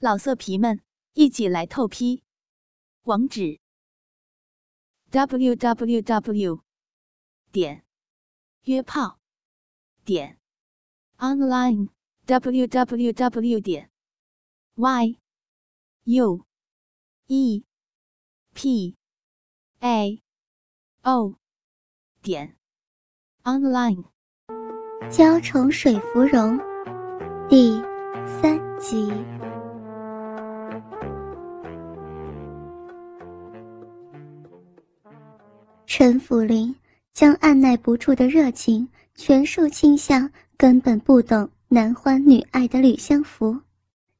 老色皮们，一起来透批！网址：w w w 点约炮点 online w w w 点 y u e p a o 点 online。娇宠水芙蓉第三集。陈府林将按耐不住的热情全数倾向根本不懂男欢女爱的吕相福，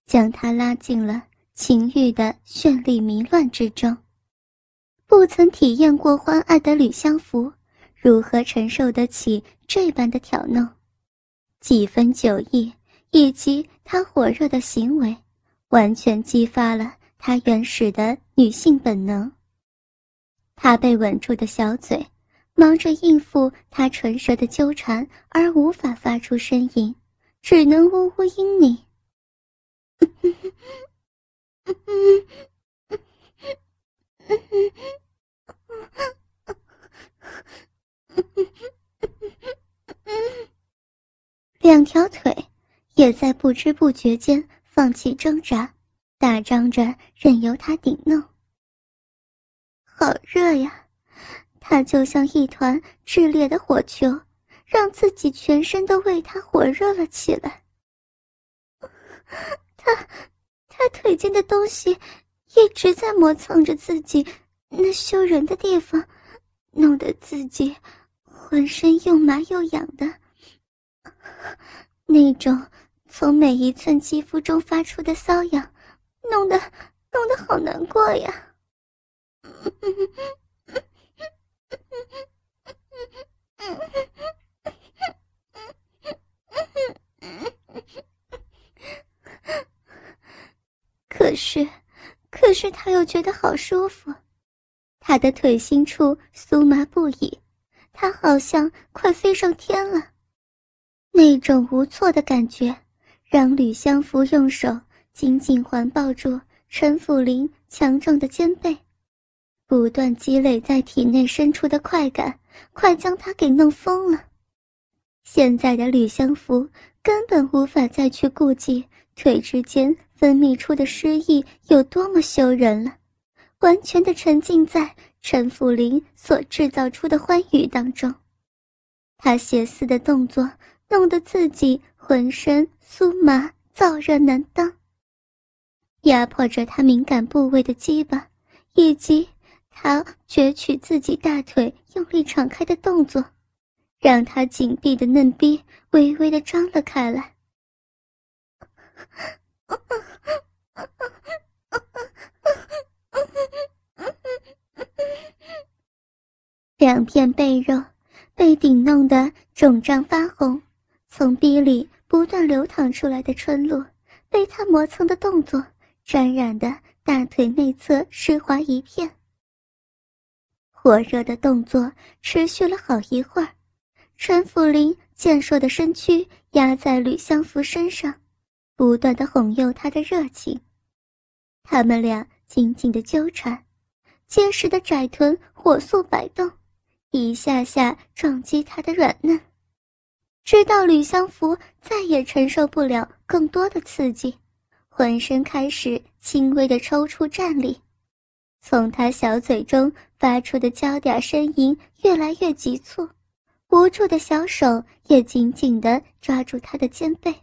将他拉进了情欲的绚丽迷乱之中。不曾体验过欢爱的吕相福，如何承受得起这般的挑弄？几分酒意以及他火热的行为，完全激发了他原始的女性本能。他被吻住的小嘴，忙着应付他唇舌的纠缠，而无法发出声音，只能呜呜嘤咛。两条腿也在不知不觉间放弃挣扎，大张着任由他顶弄。好热呀！他就像一团炽烈的火球，让自己全身都为他火热了起来。他，他腿间的东西一直在磨蹭着自己那羞人的地方，弄得自己浑身又麻又痒的。那种从每一寸肌肤中发出的瘙痒，弄得弄得好难过呀！可是，可是他又觉得好舒服，他的腿心处酥麻不已，他好像快飞上天了。那种无措的感觉，让吕相福用手紧紧环抱住陈府林强壮的肩背。不断积累在体内深处的快感，快将他给弄疯了。现在的吕相福根本无法再去顾及腿之间分泌出的诗意有多么羞人了，完全的沉浸在陈福林所制造出的欢愉当中。他邪肆的动作弄得自己浑身酥麻燥热难当，压迫着他敏感部位的鸡巴，以及。他攫取自己大腿，用力敞开的动作，让他紧闭的嫩逼微微的张了开来。两片背肉被顶弄得肿胀发红，从逼里不断流淌出来的春露，被他磨蹭的动作沾染的大腿内侧湿滑一片。火热的动作持续了好一会儿，陈福林健硕的身躯压在吕相福身上，不断的哄诱他的热情。他们俩紧紧的纠缠，结实的窄臀火速摆动，一下下撞击他的软嫩，直到吕相福再也承受不了更多的刺激，浑身开始轻微的抽搐站立。从他小嘴中发出的娇嗲呻吟越来越急促，无助的小手也紧紧地抓住他的肩背。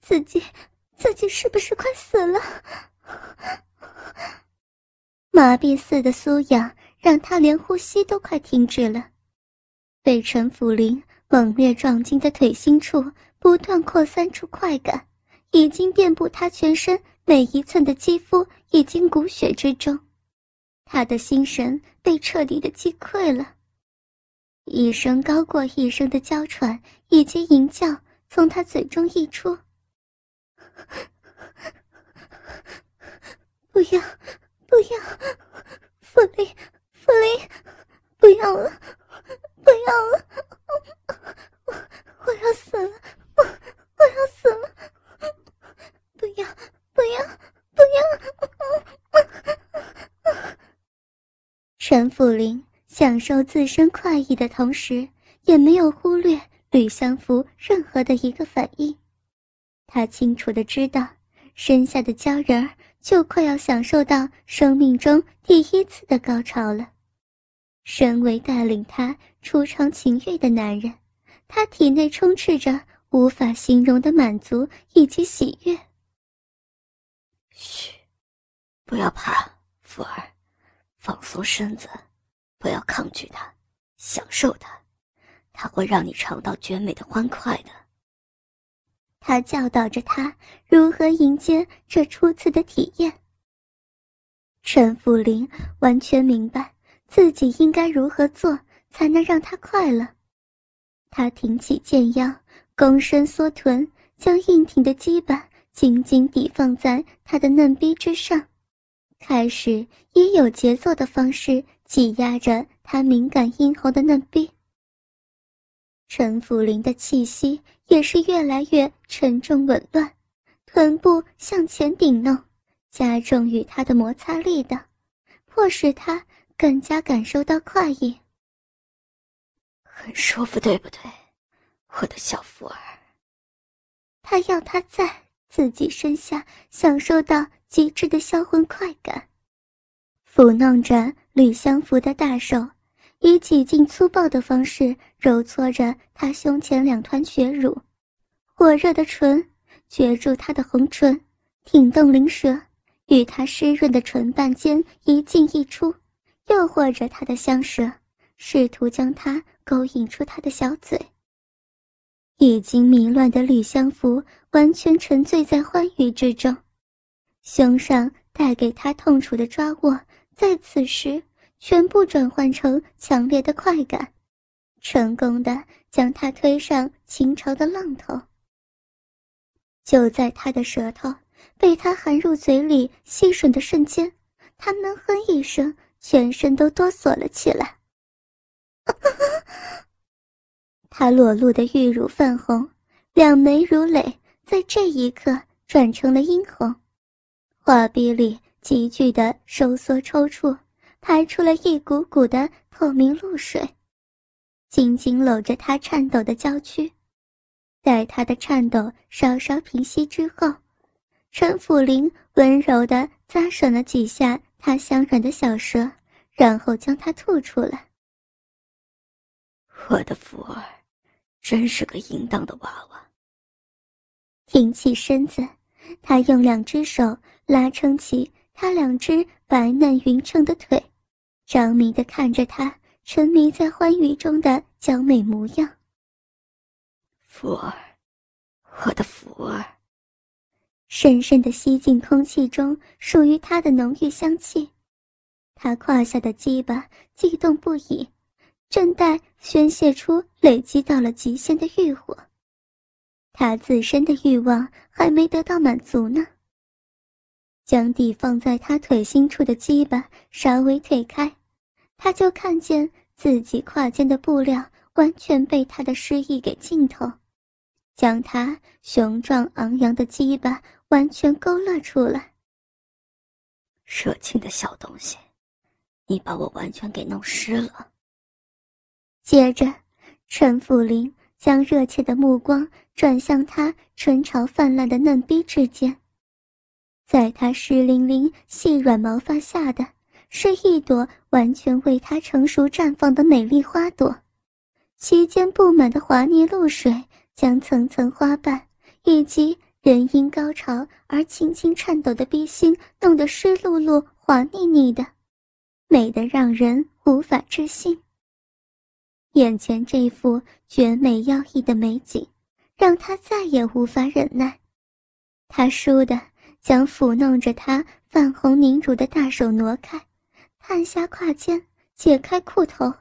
自己，自己是不是快死了？麻痹似的酥痒让他连呼吸都快停止了。被陈福林猛烈撞击的腿心处不断扩散出快感，已经遍布他全身每一寸的肌肤，已经骨血之中。他的心神被彻底的击溃了，一声高过一声的娇喘以及吟叫从他嘴中溢出：“不要，不要，福林，福林！”要了，不要了，我我要死了，我我要死了，不要不要不要！陈福林享受自身快意的同时，也没有忽略吕相福任何的一个反应。他清楚的知道，身下的娇人儿就快要享受到生命中第一次的高潮了。身为带领他初尝情欲的男人，他体内充斥着无法形容的满足以及喜悦。嘘，不要怕，福儿，放松身子，不要抗拒它，享受它，它会让你尝到绝美的欢快的。他教导着他如何迎接这初次的体验。陈福林完全明白。自己应该如何做才能让他快乐？他挺起剑腰，躬身缩臀，将硬挺的鸡巴紧紧抵放在他的嫩逼之上，开始以有节奏的方式挤压着他敏感阴喉的嫩逼。陈福林的气息也是越来越沉重紊乱，臀部向前顶弄，加重与他的摩擦力道，迫使他。更加感受到快意，很舒服，对不对，我的小福儿？他要他在自己身下享受到极致的销魂快感，抚弄着吕相福的大手，以几近粗暴的方式揉搓着他胸前两团血乳，火热的唇攫住他的红唇，挺动灵舌，与他湿润的唇瓣间一进一出。诱惑着他的香舌，试图将他勾引出他的小嘴。已经迷乱的吕相福完全沉醉在欢愉之中，胸上带给他痛楚的抓握，在此时全部转换成强烈的快感，成功的将他推上倾巢的浪头。就在他的舌头被他含入嘴里吸吮的瞬间，他闷哼一声。全身都哆嗦了起来。他裸露的玉乳泛红，两眉如泪，在这一刻转成了殷红，画壁里急剧的收缩抽搐，排出了一股股的透明露水，紧紧搂着他颤抖的娇躯。待他的颤抖稍稍平息之后，陈府林温柔的咂吮了几下。他香软的小舌，然后将它吐出来。我的福儿，真是个淫荡的娃娃。挺起身子，他用两只手拉撑起他两只白嫩匀称的腿，着迷的看着他沉迷在欢愉中的娇美模样。福儿，我的福儿。深深的吸进空气中属于他的浓郁香气，他胯下的鸡巴悸动不已，正待宣泄出累积到了极限的欲火。他自身的欲望还没得到满足呢。将地放在他腿心处的鸡巴稍微推开，他就看见自己胯间的布料完全被他的诗意给浸透，将他雄壮昂扬的鸡巴。完全勾勒出来。热情的小东西，你把我完全给弄湿了。接着，陈福林将热切的目光转向他春潮泛滥的嫩逼之间，在他湿淋淋、细软毛发下的，是一朵完全为他成熟绽放的美丽花朵，其间布满的滑腻露水，将层层花瓣以及。人因高潮而轻轻颤抖的逼心，弄得湿漉漉、滑腻腻的，美得让人无法置信。眼前这幅绝美妖异的美景，让他再也无法忍耐。他倏地将抚弄着他泛红凝乳的大手挪开，探下胯间，解开裤头，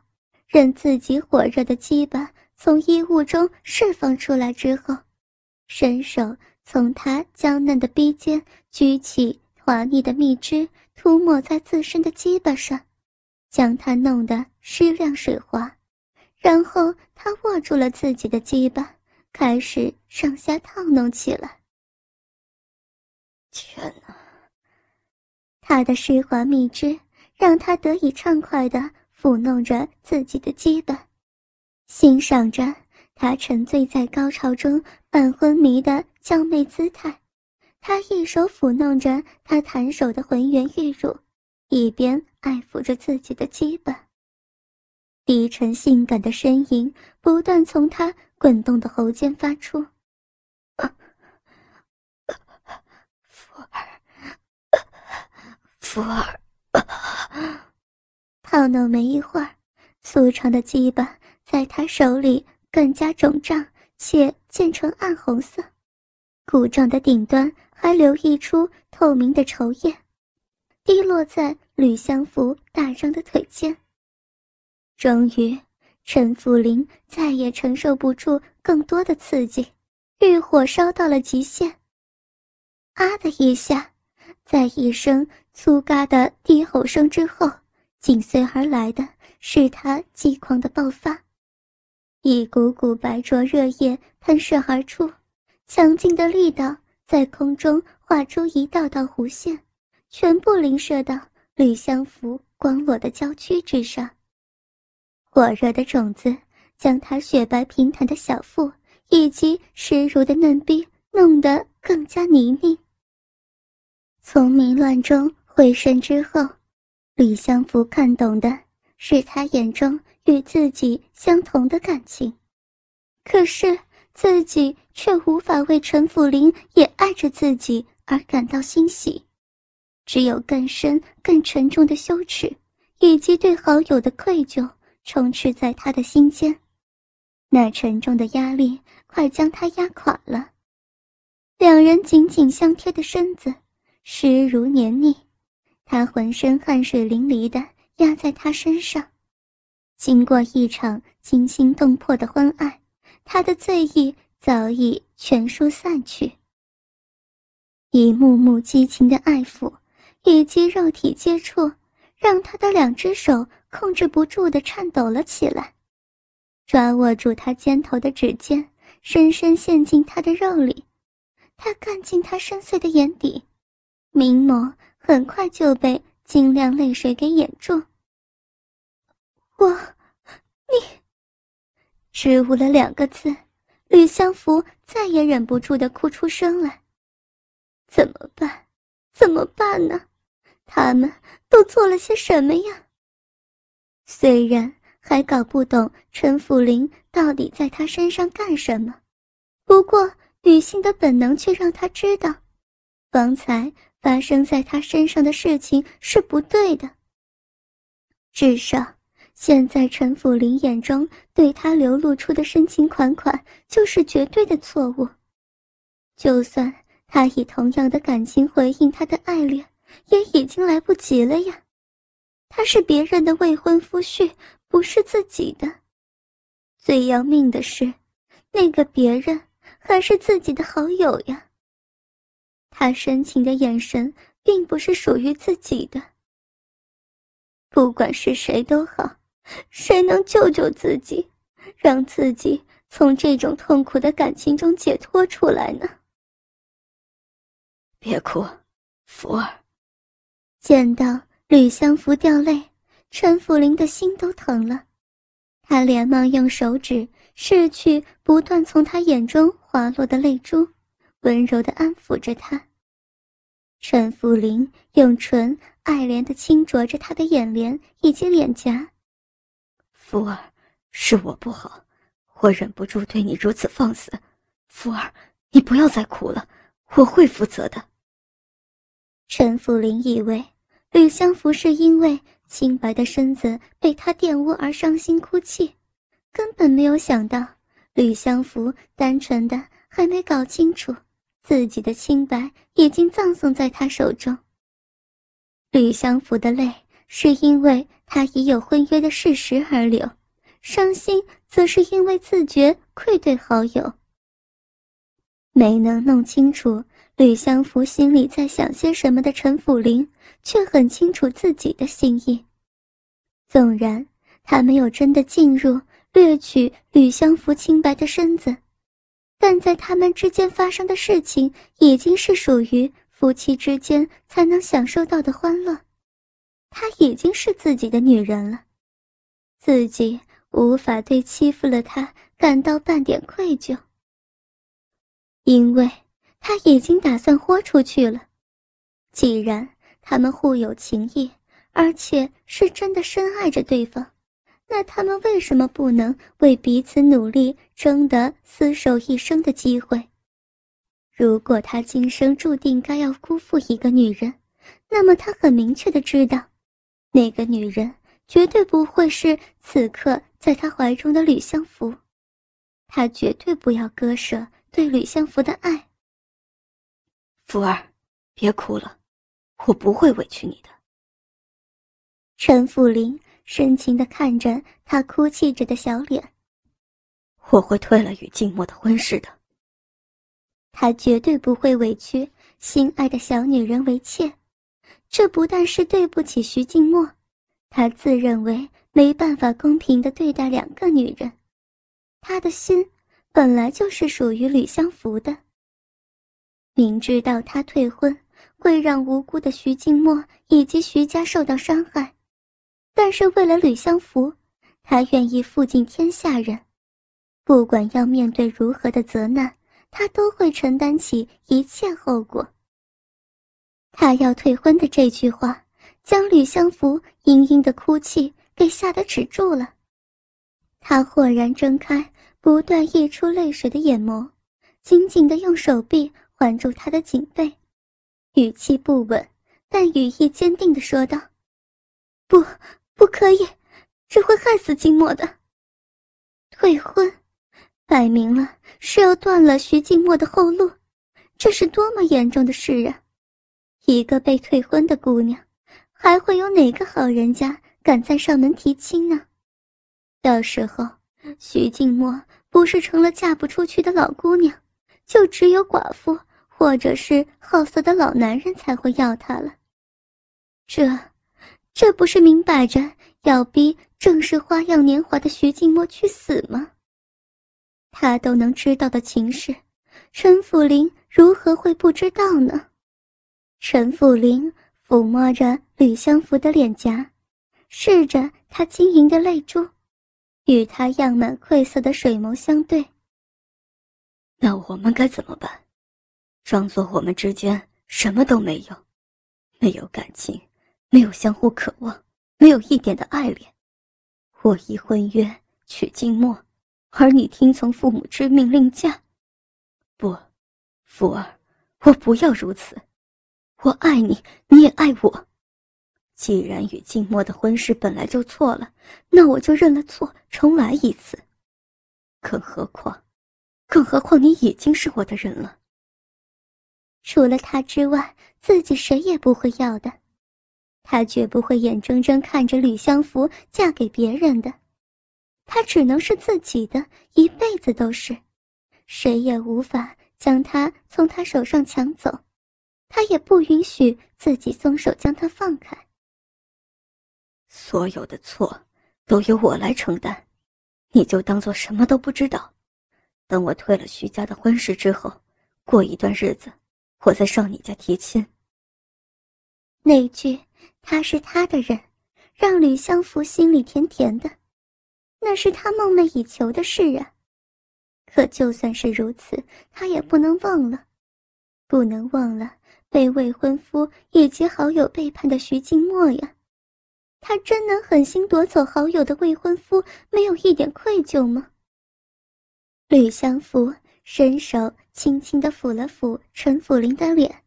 任自己火热的鸡巴从衣物中释放出来之后，伸手。从他娇嫩的鼻尖举起滑腻的蜜汁，涂抹在自身的鸡巴上，将它弄得湿亮水滑，然后他握住了自己的鸡巴，开始上下套弄起来。天哪！他的湿滑蜜汁让他得以畅快地抚弄着自己的鸡巴，欣赏着他沉醉在高潮中半昏迷的娇媚姿态。他一手抚弄着他弹手的浑圆玉乳，一边爱抚着自己的鸡巴。低沉性感的呻吟不断从他滚动的喉间发出。福儿，福儿，套弄没一会儿，粗长的鸡巴在他手里更加肿胀，且渐成暗红色，鼓胀的顶端。还流溢出透明的稠液，滴落在吕相福大张的腿间。终于，陈福林再也承受不住更多的刺激，欲火烧到了极限。啊的一下，在一声粗嘎的低吼声之后，紧随而来的是他激狂的爆发，一股股白灼热液喷射而出，强劲的力道。在空中画出一道道弧线，全部淋射到吕相福光裸的娇躯之上。火热的种子将他雪白平坦的小腹以及湿如的嫩逼弄得更加泥泞。从迷乱中回神之后，吕相福看懂的是他眼中与自己相同的感情，可是。自己却无法为陈辅林也爱着自己而感到欣喜，只有更深、更沉重的羞耻，以及对好友的愧疚充斥在他的心间。那沉重的压力快将他压垮了。两人紧紧相贴的身子，湿如黏腻，他浑身汗水淋漓的压在他身上。经过一场惊心动魄的欢爱。他的醉意早已全数散去，一幕幕激情的爱抚以及肉体接触，让他的两只手控制不住的颤抖了起来，抓握住他肩头的指尖，深深陷进他的肉里。他看进他深邃的眼底，明眸很快就被晶亮泪水给掩住。我，你。支吾了两个字，吕相福再也忍不住的哭出声来。怎么办？怎么办呢？他们都做了些什么呀？虽然还搞不懂陈福林到底在他身上干什么，不过女性的本能却让他知道，方才发生在他身上的事情是不对的。至少。现在陈辅林眼中对他流露出的深情款款，就是绝对的错误。就算他以同样的感情回应他的爱恋，也已经来不及了呀。他是别人的未婚夫婿，不是自己的。最要命的是，那个别人还是自己的好友呀。他深情的眼神，并不是属于自己的。不管是谁都好。谁能救救自己，让自己从这种痛苦的感情中解脱出来呢？别哭，福儿。见到吕相福掉泪，陈福林的心都疼了，他连忙用手指拭去不断从他眼中滑落的泪珠，温柔地安抚着他。陈福林用唇爱怜地轻啄着他的眼帘以及脸颊。福儿，是我不好，我忍不住对你如此放肆。福儿，你不要再哭了，我会负责的。陈福林以为吕相福是因为清白的身子被他玷污而伤心哭泣，根本没有想到吕相福单纯的还没搞清楚自己的清白已经葬送在他手中。吕相福的泪。是因为他已有婚约的事实而流，伤心则是因为自觉愧对好友。没能弄清楚吕相福心里在想些什么的陈辅林，却很清楚自己的心意。纵然他没有真的进入掠取吕相福清白的身子，但在他们之间发生的事情已经是属于夫妻之间才能享受到的欢乐。她已经是自己的女人了，自己无法对欺负了她感到半点愧疚，因为他已经打算豁出去了。既然他们互有情谊，而且是真的深爱着对方，那他们为什么不能为彼此努力，争得厮守一生的机会？如果他今生注定该要辜负一个女人，那么他很明确的知道，那个女人绝对不会是此刻在他怀中的吕相福，他绝对不要割舍对吕相福的爱。福儿，别哭了，我不会委屈你的。陈福林深情地看着他哭泣着的小脸。我会退了与静默的婚事的。他绝对不会委屈心爱的小女人为妾，这不但是对不起徐静默，他自认为没办法公平地对待两个女人。他的心本来就是属于吕相福的。明知道他退婚会让无辜的徐静默以及徐家受到伤害。但是为了吕相福，他愿意负尽天下人，不管要面对如何的责难，他都会承担起一切后果。他要退婚的这句话，将吕相福嘤嘤的哭泣给吓得止住了。他豁然睁开不断溢出泪水的眼眸，紧紧的用手臂环住他的颈背，语气不稳，但语意坚定的说道：“不。”不可以，这会害死静默的。退婚，摆明了是要断了徐静默的后路，这是多么严重的事啊！一个被退婚的姑娘，还会有哪个好人家敢再上门提亲呢？到时候，徐静默不是成了嫁不出去的老姑娘，就只有寡妇或者是好色的老男人才会要她了。这。这不是明摆着要逼正是花样年华的徐静默去死吗？他都能知道的情事，陈府林如何会不知道呢？陈辅林抚摸着吕相福的脸颊，视着他晶莹的泪珠，与他漾满愧色的水眸相对。那我们该怎么办？装作我们之间什么都没有，没有感情。没有相互渴望，没有一点的爱恋。我已婚约娶静默，而你听从父母之命另嫁。不，福儿，我不要如此。我爱你，你也爱我。既然与静默的婚事本来就错了，那我就认了错，重来一次。更何况，更何况你已经是我的人了。除了他之外，自己谁也不会要的。他绝不会眼睁睁看着吕相福嫁给别人的，他只能是自己的，一辈子都是，谁也无法将他从他手上抢走，他也不允许自己松手将他放开。所有的错都由我来承担，你就当做什么都不知道。等我退了徐家的婚事之后，过一段日子，我再上你家提亲。那句。他是他的人，让吕相福心里甜甜的，那是他梦寐以求的事啊。可就算是如此，他也不能忘了，不能忘了被未婚夫以及好友背叛的徐静默呀。他真能狠心夺走好友的未婚夫，没有一点愧疚吗？吕相福伸手轻轻地抚了抚陈府林的脸，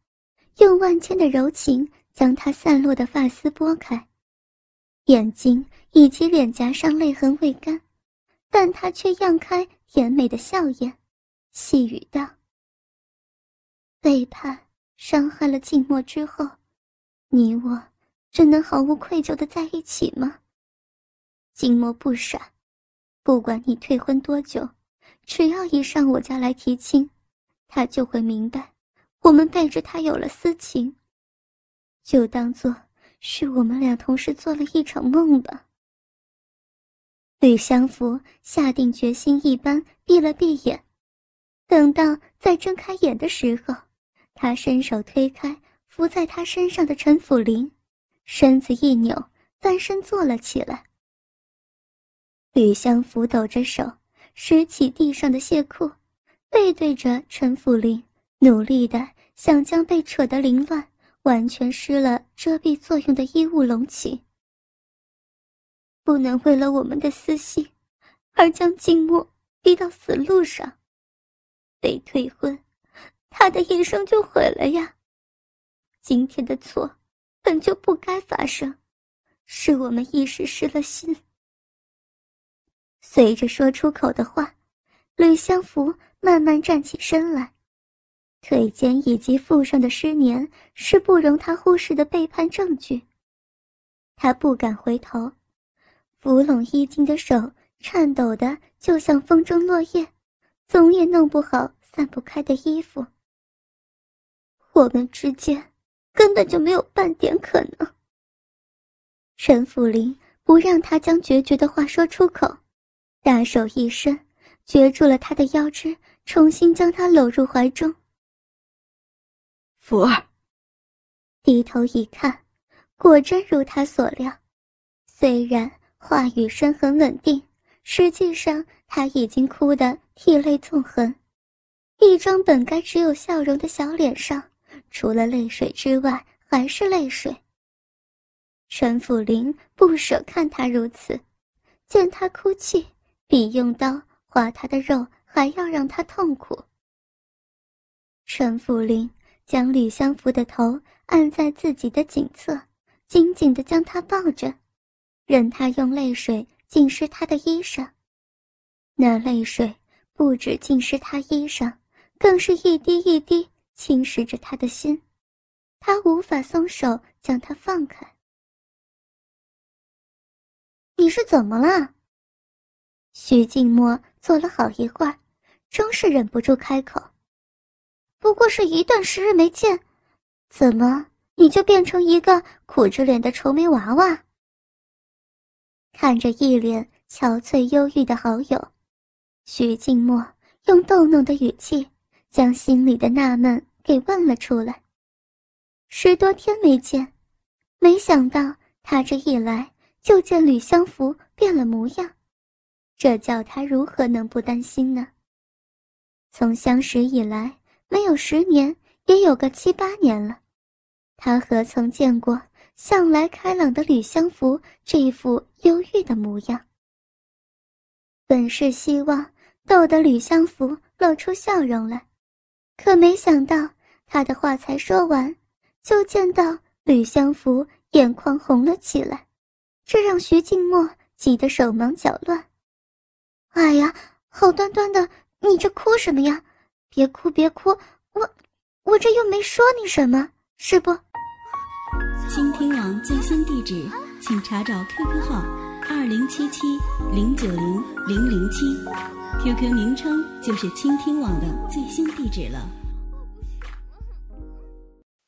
用万千的柔情。将他散落的发丝拨开，眼睛以及脸颊上泪痕未干，但他却漾开甜美的笑颜，细语道：“背叛伤害了静默之后，你我真能毫无愧疚的在一起吗？静默不傻，不管你退婚多久，只要一上我家来提亲，他就会明白，我们背着他有了私情。”就当做是我们俩同时做了一场梦吧。吕相福下定决心一般闭了闭眼，等到再睁开眼的时候，他伸手推开伏在他身上的陈辅林，身子一扭，翻身坐了起来。吕相福抖着手拾起地上的亵裤，背对着陈辅林，努力的想将被扯得凌乱、完全失了遮蔽作用的衣物拢起。不能为了我们的私心，而将静默逼到死路上。被退婚，他的一生就毁了呀。今天的错，本就不该发生，是我们一时失了心。随着说出口的话，吕相福慢慢站起身来，腿间以及腹上的湿黏是不容他忽视的背叛证据。他不敢回头。扶拢衣襟的手颤抖的，就像风中落叶，总也弄不好散不开的衣服。我们之间根本就没有半点可能。陈福林不让他将决绝的话说出口，大手一伸，攫住了他的腰肢，重新将他搂入怀中。福儿低头一看，果真如他所料，虽然。话语声很稳定，实际上他已经哭得涕泪纵横，一张本该只有笑容的小脸上，除了泪水之外还是泪水。陈辅林不舍看他如此，见他哭泣，比用刀划他的肉还要让他痛苦。陈辅林将吕相福的头按在自己的颈侧，紧紧地将他抱着。任他用泪水浸湿他的衣裳，那泪水不止浸湿他衣裳，更是一滴一滴侵蚀着他的心。他无法松手将他放开。你是怎么了？徐静默坐了好一会儿，终是忍不住开口：“不过是一段时日没见，怎么你就变成一个苦着脸的愁眉娃娃？”看着一脸憔悴忧郁的好友，徐静默用逗弄的语气将心里的纳闷给问了出来。十多天没见，没想到他这一来就见吕相福变了模样，这叫他如何能不担心呢？从相识以来，没有十年，也有个七八年了，他何曾见过？向来开朗的吕相福这一副忧郁的模样，本是希望逗得吕相福露出笑容来，可没想到他的话才说完，就见到吕相福眼眶红了起来，这让徐静默急得手忙脚乱。哎呀，好端端的，你这哭什么呀？别哭别哭，我我这又没说你什么，是不？倾听网最新地址，请查找 QQ 号二零七七零九零零零七，QQ 名称就是倾听网的最新地址了。